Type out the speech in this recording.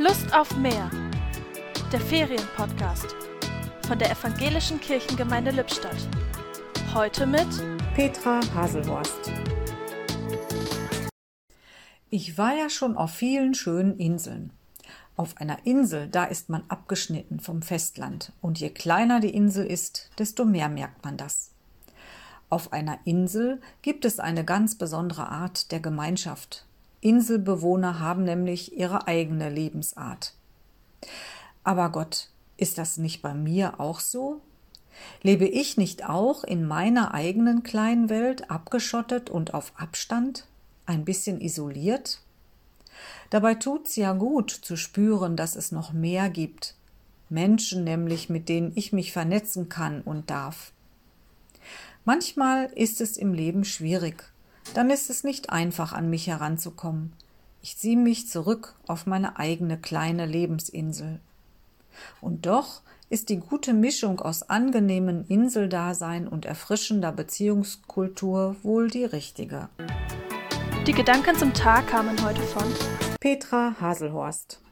Lust auf mehr. Der Ferienpodcast von der Evangelischen Kirchengemeinde Lippstadt. Heute mit Petra Haselhorst. Ich war ja schon auf vielen schönen Inseln. Auf einer Insel, da ist man abgeschnitten vom Festland. Und je kleiner die Insel ist, desto mehr merkt man das. Auf einer Insel gibt es eine ganz besondere Art der Gemeinschaft. Inselbewohner haben nämlich ihre eigene Lebensart. Aber Gott, ist das nicht bei mir auch so? Lebe ich nicht auch in meiner eigenen kleinen Welt abgeschottet und auf Abstand, ein bisschen isoliert? Dabei tut's ja gut zu spüren, dass es noch mehr gibt. Menschen nämlich, mit denen ich mich vernetzen kann und darf. Manchmal ist es im Leben schwierig. Dann ist es nicht einfach, an mich heranzukommen. Ich ziehe mich zurück auf meine eigene kleine Lebensinsel. Und doch ist die gute Mischung aus angenehmen Inseldasein und erfrischender Beziehungskultur wohl die richtige. Die Gedanken zum Tag kamen heute von Petra Haselhorst.